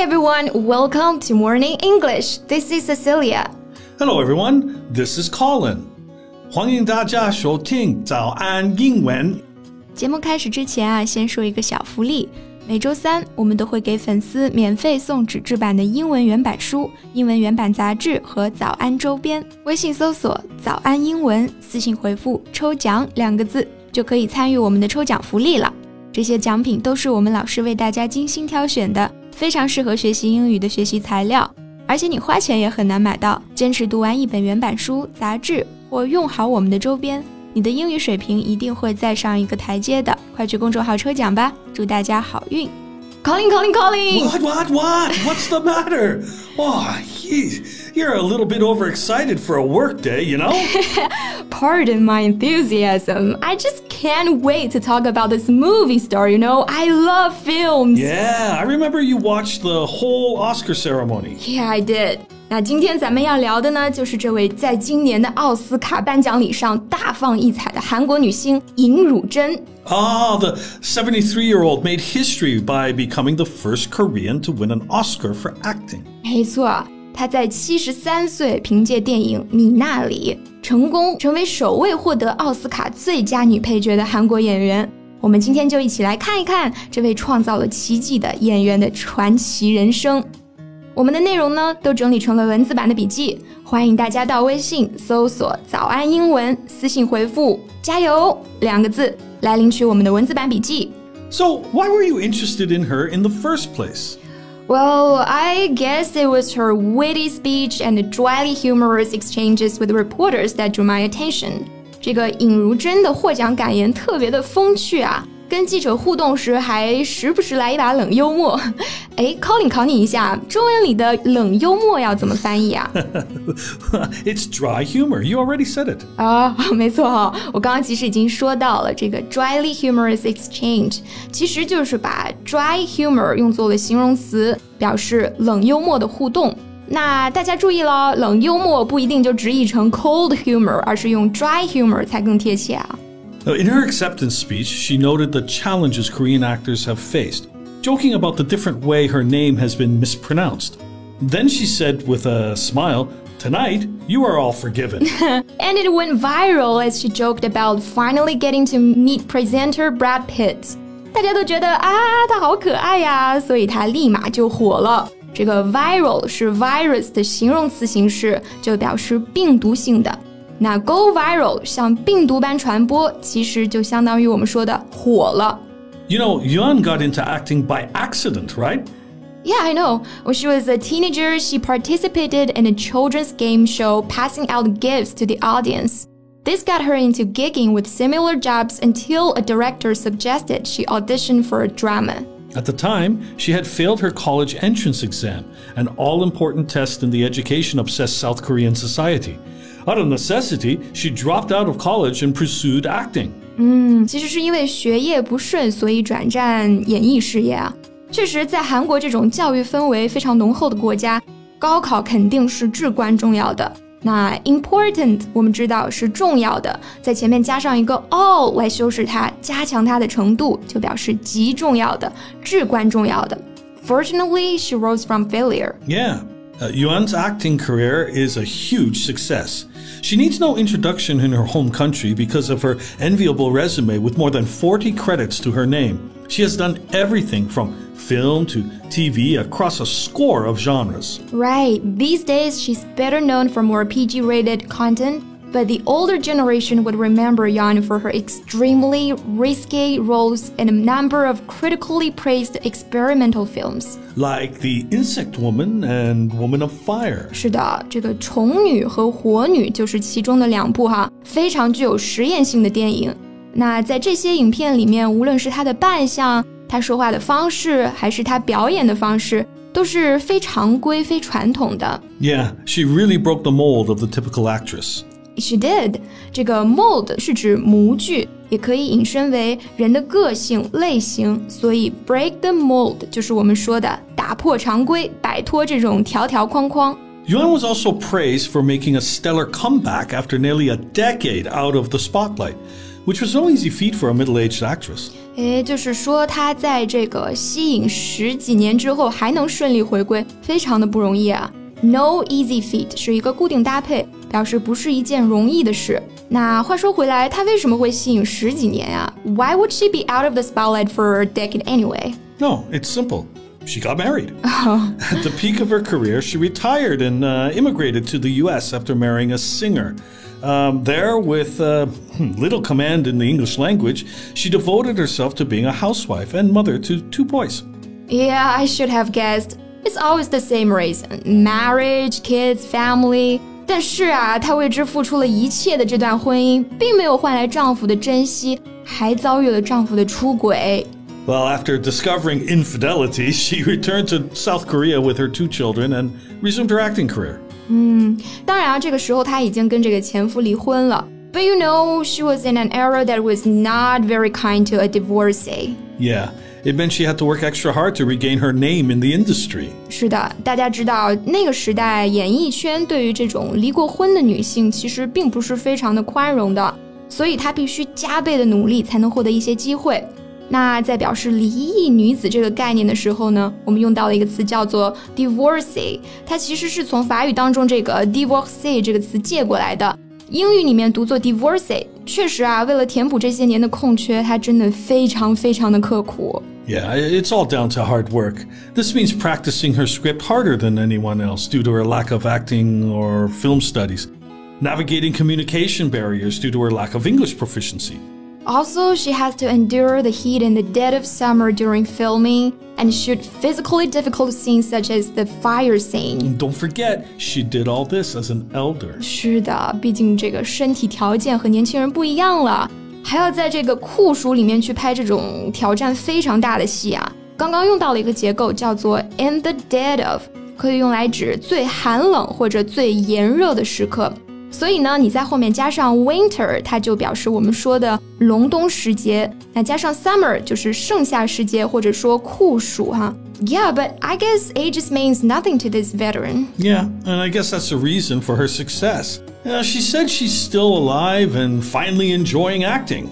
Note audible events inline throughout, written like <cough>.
everyone, welcome to Morning English. This is Cecilia. Hello everyone, this is Colin. 欢迎大家收听早安英文。节目开始之前啊，先说一个小福利。每周三，我们都会给粉丝免费送纸质版的英文原版书、英文原版杂志和早安周边。微信搜索“早安英文”，私信回复“抽奖”两个字，就可以参与我们的抽奖福利了。这些奖品都是我们老师为大家精心挑选的， 非常适合学习英语的学习材料，而且你花钱也很难买到。坚持读完一本原版书、杂志，或用好我们的周边，你的英语水平一定会再上一个台阶的。快去公众号抽奖吧，祝大家好运！Calling, calling, calling. What, what, what? What's the matter? Oh, you're a little bit overexcited for a work day, you know? Pardon my enthusiasm. I just can't wait to talk about this movie star, you know? I love films. Yeah, I remember you watched the whole Oscar ceremony. Yeah, I did. 那今天咱们要聊的呢，就是这位在今年的奥斯卡颁奖礼上大放异彩的韩国女星尹汝贞。Ah, the 73-year-old made history by becoming the first Korean to win an Oscar for acting. 没错， 她在七十三岁凭借电影《米娜里》成功成为首位获得奥斯卡最佳女配角的韩国演员。我们今天就一起来看一看这位创造了奇迹的演员的传奇人生。我们的内容呢，都整理成了文字版的笔记，欢迎大家到微信搜索“早安英文”，私信回复“加油”两个字来领取我们的文字版笔记。So, why were you interested in her in the first place? Well, I guess it was her witty speech and dryly humorous exchanges with reporters that drew my attention. 这个尹汝贞的获奖感言特别的风趣啊，跟记者互动时，还时不时来一把冷幽默。<laughs> 哎，Colin 考你一下，中文里的冷幽默要怎么翻译啊？<laughs> It's dry humor. You already said it. 啊，没错哈，我刚刚其实已经说到了这个 dryly humorous exchange，其实就是把 dry humor 用作了形容词，表示冷幽默的互动。那大家注意了，冷幽默不一定就直译成 cold humor，而是用 dry humor 才更贴切啊。In her acceptance speech, she noted the challenges Korean actors have faced, joking about the different way her name has been mispronounced. Then she said with a smile, Tonight, you are all forgiven. <laughs> and it went viral as she joked about finally getting to meet presenter Brad Pitt. 大家都觉得啊，他好可爱呀，所以他立马就火了。这个 viral 是 virus 的形容词形式，就表示病毒性的。 那 go viral 像病毒般传播，其实就相当于我们说的火了。You know, Yuan got into acting by accident, right? Yeah, I know. When she was a teenager, she participated in a children's game show passing out gifts to the audience. This got her into gigging with similar jobs until a director suggested she audition for a drama. At the time, she had failed her college entrance exam, an all important test in the education obsessed South Korean society. Out of necessity, she dropped out of college and pursued acting. 嗯，其实是因为学业不顺，所以转战演艺事业啊。确实，在韩国这种教育氛围非常浓厚的国家，高考肯定是至关重要的。那 important 我们知道是重要的，在前面加上一个 all 来修饰它，加强它的程度，就表示极重要的、至关重要的。Fortunately, she rose from failure. Yeah. Uh, Yuan's acting career is a huge success. She needs no introduction in her home country because of her enviable resume with more than 40 credits to her name. She has done everything from film to TV across a score of genres. Right. These days, she's better known for more PG rated content but the older generation would remember Yan for her extremely risque roles in a number of critically praised experimental films. Like The Insect Woman and Woman of Fire. 是的，这个《虫女》和《火女》就是其中的两部哈，非常具有实验性的电影。那在这些影片里面，无论是她的扮相、她说话的方式，还是她表演的方式，都是非常规、非传统的。Yeah, she really broke the mold of the typical actress. She did。这个 mold 是指模具，也可以引申为人的个性类型，所以 break the mold 就是我们说的打破常规，摆脱这种条条框框。Yuan was also praised for making a stellar comeback after nearly a decade out of the spotlight. which was no easy feat for a middle-aged actress. 诶，就是说她在这个息影十几年之后还能顺利回归，非常的不容易啊。No easy feat 是一个固定搭配， 表示不是一件容易的事。那话说回来，她为什么会息影十几年呀？Why would she be out of the spotlight for a decade anyway? No, it's simple. She got married. At <laughs> the peak of her career, she retired and uh, immigrated to the U.S. after marrying a singer. Um, there, with uh, hmm, little command in the English language, she devoted herself to being a housewife and mother to two boys. Yeah, I should have guessed. It's always the same reason marriage, kids, family. 但是啊，她为之付出了一切的这段婚姻，并没有换来丈夫的珍惜，还遭遇了丈夫的出轨。Well, after discovering infidelity, <laughs> she returned to South Korea with her two children and resumed her acting career. 嗯，当然啊，这个时候她已经跟这个前夫离婚了。But you know, she was in an era that was not very kind to a divorcee. Yeah. It meant she had to work extra hard to regain her name in the industry. 是的，大家知道那个时代演艺圈对于这种离过婚的女性其实并不是非常的宽容的，所以她必须加倍的努力才能获得一些机会。那在表示离异女子这个概念的时候呢，我们用到了一个词叫做 divorcee，它其实是从法语当中这个 divorcee 这个词借过来的，英语里面读作 divorcee。确实啊，为了填补这些年的空缺，她真的非常非常的刻苦。 yeah, it's all down to hard work. This means practicing her script harder than anyone else due to her lack of acting or film studies, navigating communication barriers due to her lack of English proficiency. Also, she has to endure the heat in the dead of summer during filming and shoot physically difficult scenes such as the fire scene. And don't forget, she did all this as an elder. 是的，毕竟这个身体条件和年轻人不一样了。 还要在这个酷暑里面去拍这种挑战非常大的戏啊！刚刚用到了一个结构叫做 in the dead of，可以用来指最寒冷或者最炎热的时刻。所以呢，你在后面加上 winter，它就表示我们说的隆冬时节。那加上 summer 就是盛夏时节，或者说酷暑哈。Yeah, but I guess age means nothing to this veteran. Yeah, and I guess that's the reason for her success. Uh, she said she's still alive and finally enjoying acting.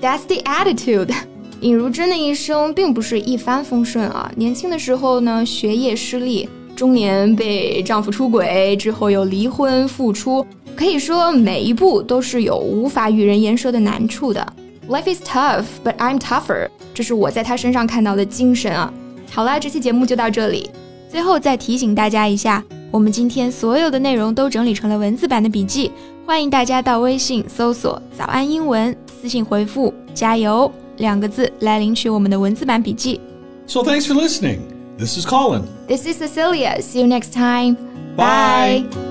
That's the attitude. 尹汝贞的一生并不是一帆风顺啊，年轻的时候呢，学业失利。中年被丈夫出轨之后又离婚复出，可以说每一步都是有无法与人言说的难处的。Life is tough, but I'm tougher。这是我在她身上看到的精神啊。好啦，这期节目就到这里。最后再提醒大家一下。我们今天所有的内容都整理成了文字版的笔记，欢迎大家到微信搜索“早安英文”，私信回复“加油”两个字来领取我们的文字版笔记。So thanks for listening. This is Colin. This is Cecilia. See you next time. Bye.